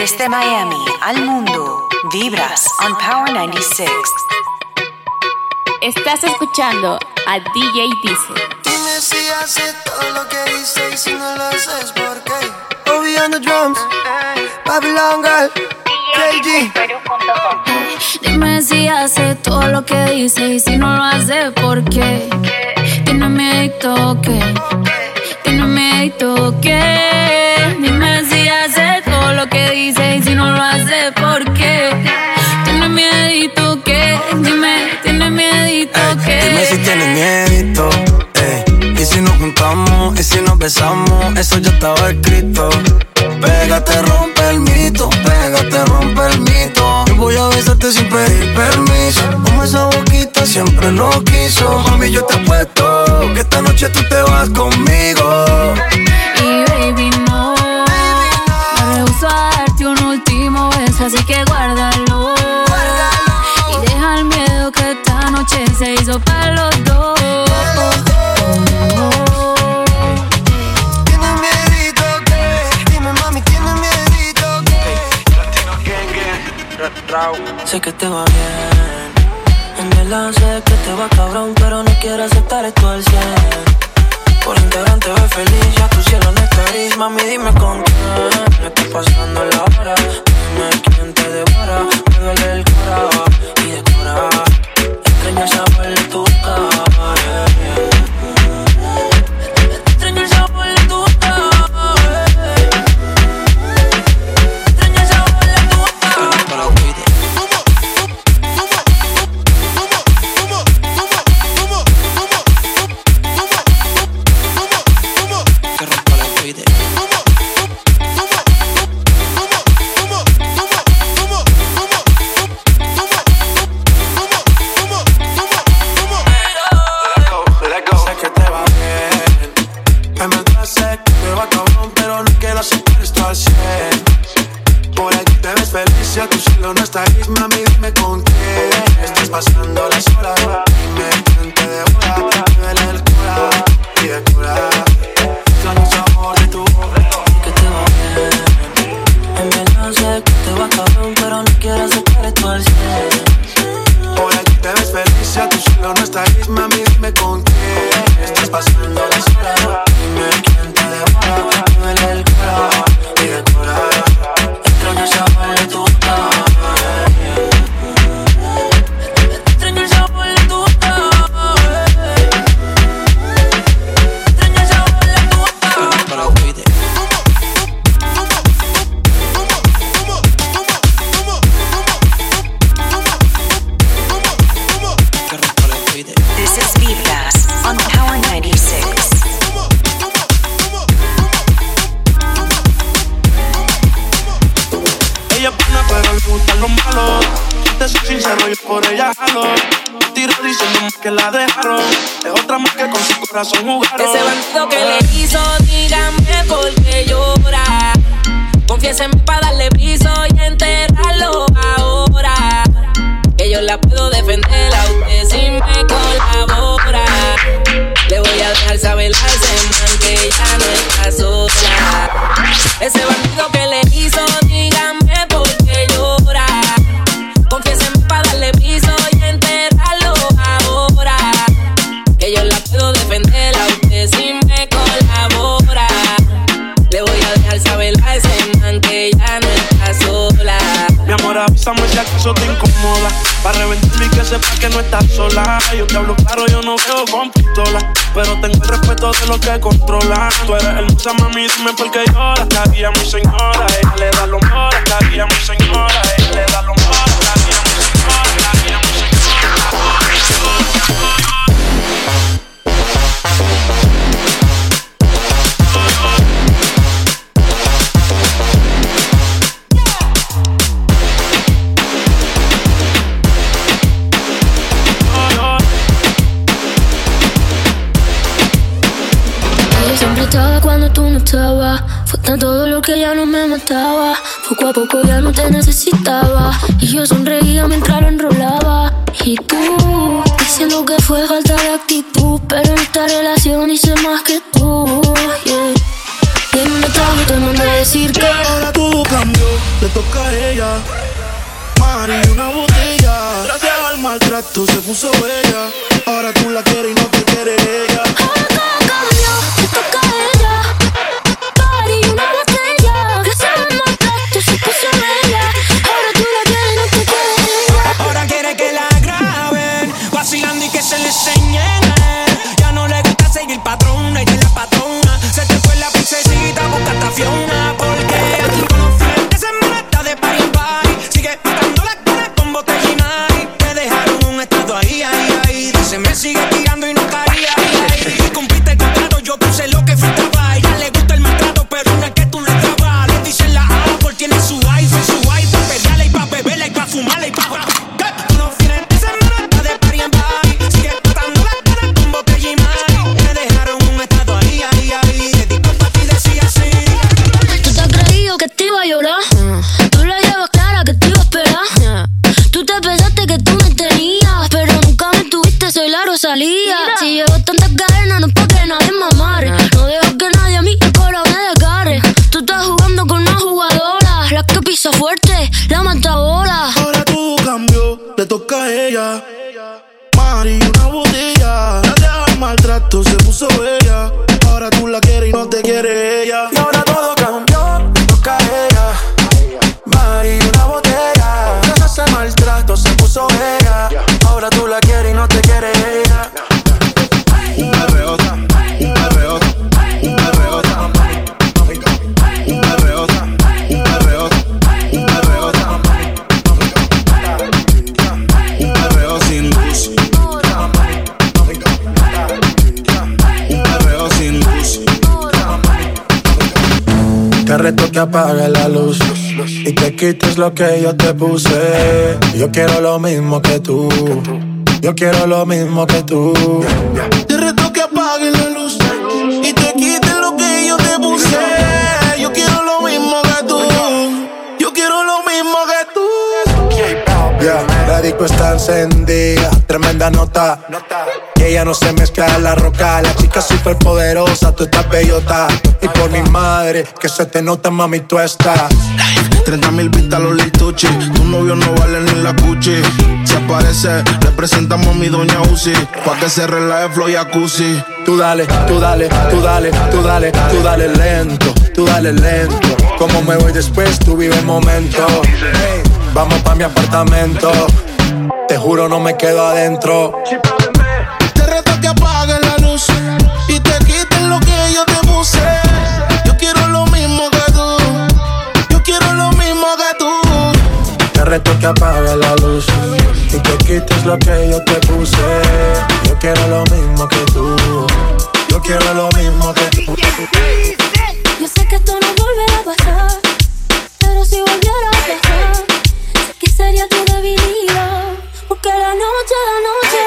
Desde Miami al mundo, vibras on Power 96. Estás escuchando a DJ Dice. Dime si haces todo lo que dice y si no lo haces, ¿por qué? Obi on the drums, Babylon Girl, KG. Dime si hace todo lo que dice y si no lo hace, ¿por qué? Tiene miedo que, tiene miedo que. Y si nos besamos, eso ya estaba escrito. Pégate, rompe el mito, pégate, rompe el mito. Yo voy a besarte sin pedir permiso. Como esa boquita siempre lo quiso. Mami, yo te apuesto que esta noche tú te vas conmigo. Y baby, no. Me rehuso a darte un último beso, así que guárdalo. Y deja el miedo que esta noche se hizo para que. Sé que te va bien. En verdad sé que te va cabrón, pero no quiero aceptar esto al 100. Por integrante ve feliz, ya tu cielo no está gris. Mami, dime con quién me está pasando la hora. Dime quién te devora, me duele el cora y decora. Extraño de tu corazón jugaron. Ese bandido que le hizo, dígame por qué llora. Confiéseme para darle piso y enterrarlo ahora. Que yo la puedo defender a usted si me colabora. Le voy a dejar saber a ese man que ya no está sola. Ese bandido que le hizo, que sepas que no estás sola. Yo te hablo claro, yo no veo con pistola. Pero tengo el respeto de lo que controla. Tú eres hermosa, mami, dime por qué lloras. La guía, mi señora, ella le da los moras. La guía, mi señora, ella le da los moras. Fue tanto dolor que ya no me mataba. Poco a poco ya no te necesitaba. Y yo sonreía mientras lo enrolaba. Y tú, diciendo que fue falta de actitud. Pero en esta relación hice más que tú. Yeah. Y en un estado todo mundo a decir que Ahora todo cambió. le toca a ella. Mari, una botella. Gracias al maltrato se puso bella. Ahora tú la quieres y no te quiere ella. Si llevo tantas cadenas, no es pa' que nadie me amarre. No dejo que nadie a mí el coro me desgarre. Tú estás jugando con una jugadora, la que pisa fuerte, la mata bola. Ahora todo cambió, le toca a ella. Mari, una botella. Gracias al maltrato se puso bella. Ahora tú la quieres y no te quiere ella. Que apague la luz y que quites lo que yo te puse. Yo quiero lo mismo que tú. Yo quiero lo mismo que tú. Te reto que apagues la luz y te quites lo que yo te puse. Yo quiero lo mismo que tú. Yo quiero lo mismo que tú. Ya, la disco está encendida, tremenda nota. Y ella no se mezcla en la roca. La chica súper poderosa, tú estás bellota. Y por mi madre, que se te nota, mami, tú estás. 30 mil vistas los lituchi. Tu novio no vale ni la cuchi. Si aparece, le presentamos a mi doña Uzi. Pa' que se relaje flow y jacuzzi. Tú dale, tú dale, tú dale, tú dale, tú dale lento, tú dale lento. Como me voy después, tú vive el momento. Hey, vamos pa' mi apartamento. Te juro, no me quedo adentro. Te reto que apagues la luz y te quites lo que yo te puse. Yo quiero lo mismo que tú. Yo quiero lo mismo que tú. Te reto que apague la luz y que quites lo que yo te puse. Yo quiero lo mismo que tú. Yo quiero lo mismo que tú. Yo sé que esto no volverá a pasar, pero si volviera a pasar, sé que sería tu debilidad. Porque la noche, la noche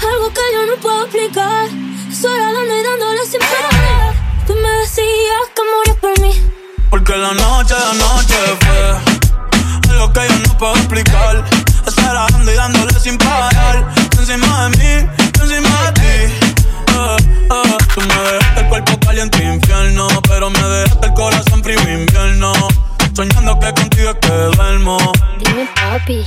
fue algo que yo no puedo explicar. Estoy dando y dándole sin parar. Tú me decías que morías por mí. Porque la noche, la noche fue algo que yo no puedo explicar. Estar dando y dándole sin parar. Tú encima de mí, tú encima de ti. Eh, eh. Tú me dejaste el cuerpo caliente infierno. Pero me dejaste el corazón frío invierno. Soñando que contigo es que duermo. Dime, papi.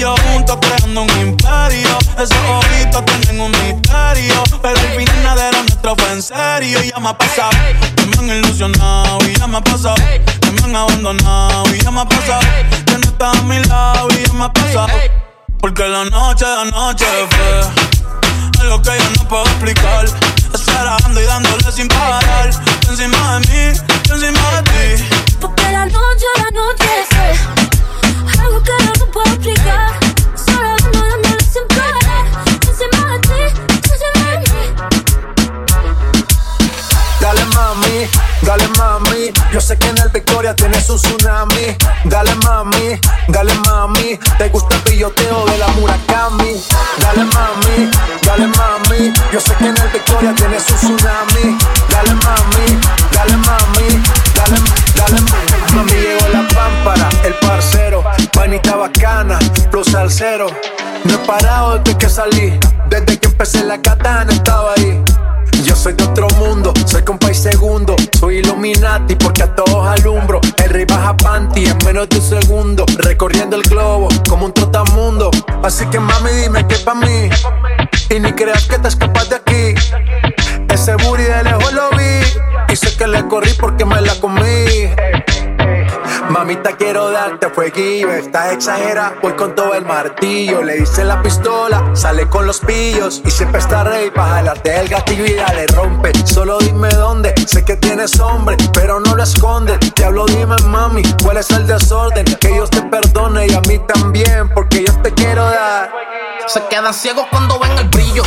Yo juntos creando un imperio. Esos ojitos tienen un misterio. Pero al final era nuestro fue en serio. Y ya me ha pasado, que me han ilusionado. Y ya me ha pasado, que me han abandonado. Y ya me ha pasado, que no estás a mi lado. Y ya me ha pasado, porque la noche, la noche fue algo que yo no puedo explicar. Esperando y dándole sin parar. Encima de mí, encima de ti. Porque la noche, la noche fue algo que yo no puedo explicar. Dale mami. Yo sé que en el Victoria tienes un tsunami. Dale mami, dale mami. Te gusta el pilloteo de la Murakami. Dale mami, dale mami. Yo sé que en el Victoria tienes un tsunami. Dale mami, dale mami, dale, dale mami. Mami llegó la pámpara, el parcero, panita bacana, plus al cero. No he parado desde que salí, desde que empecé la katana estaba ahí. Soy de otro mundo, soy compa y segundo. Soy Illuminati porque a todos alumbro. El rey baja panty en menos de un segundo. Recorriendo el globo como un trotamundo. Así que mami, dime qué pa' mí. Y ni creas que te escapas de aquí. Ese booty de lejos lo vi. Y sé que le corrí porque me la comí. Mamita, quiero darte fueguillo. Estás exagera, voy con todo el martillo. Le hice la pistola, sale con los pillos. Y siempre está rey para jalarte el gatillo y dale rompe. Solo dime dónde, sé que tienes hombre, pero no lo escondes. Te hablo, dime mami, cuál es el desorden. Que Dios te perdone y a mí también, porque yo te quiero dar. Se quedan ciegos cuando ven el brillo.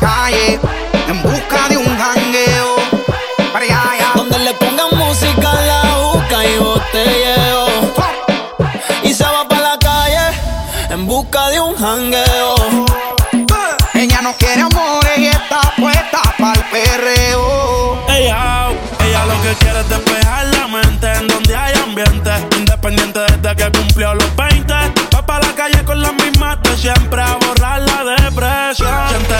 Calle en busca de un jangueo. Para allá, allá. Donde le pongan música a la boca y botelleo. Y se va para la calle en busca de un jangueo.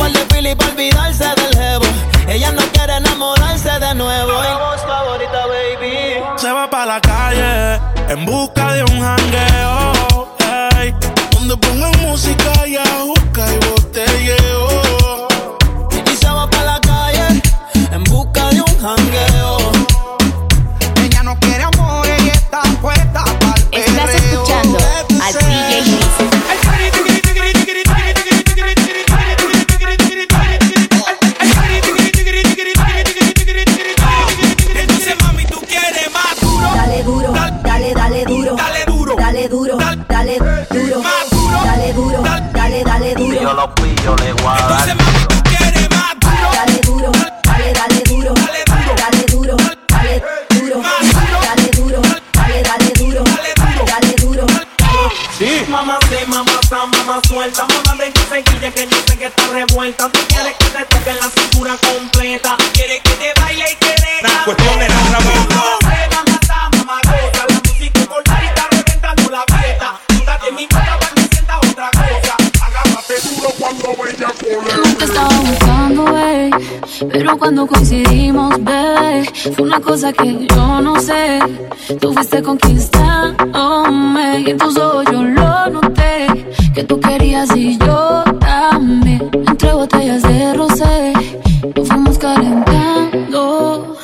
Par de pili para olvidarse del jevo. Ella no quiere enamorarse de nuevo. Y voz favorita, baby. Se va para la calle en busca de un jangueo. ey. Donde pongan música y busca pero cuando coincidimos, bebé, fue una cosa que yo no sé. Tú fuiste conquistándome y en tus ojos yo lo noté. Que tú querías y yo también. Entre botellas de rosé, nos fuimos calentando.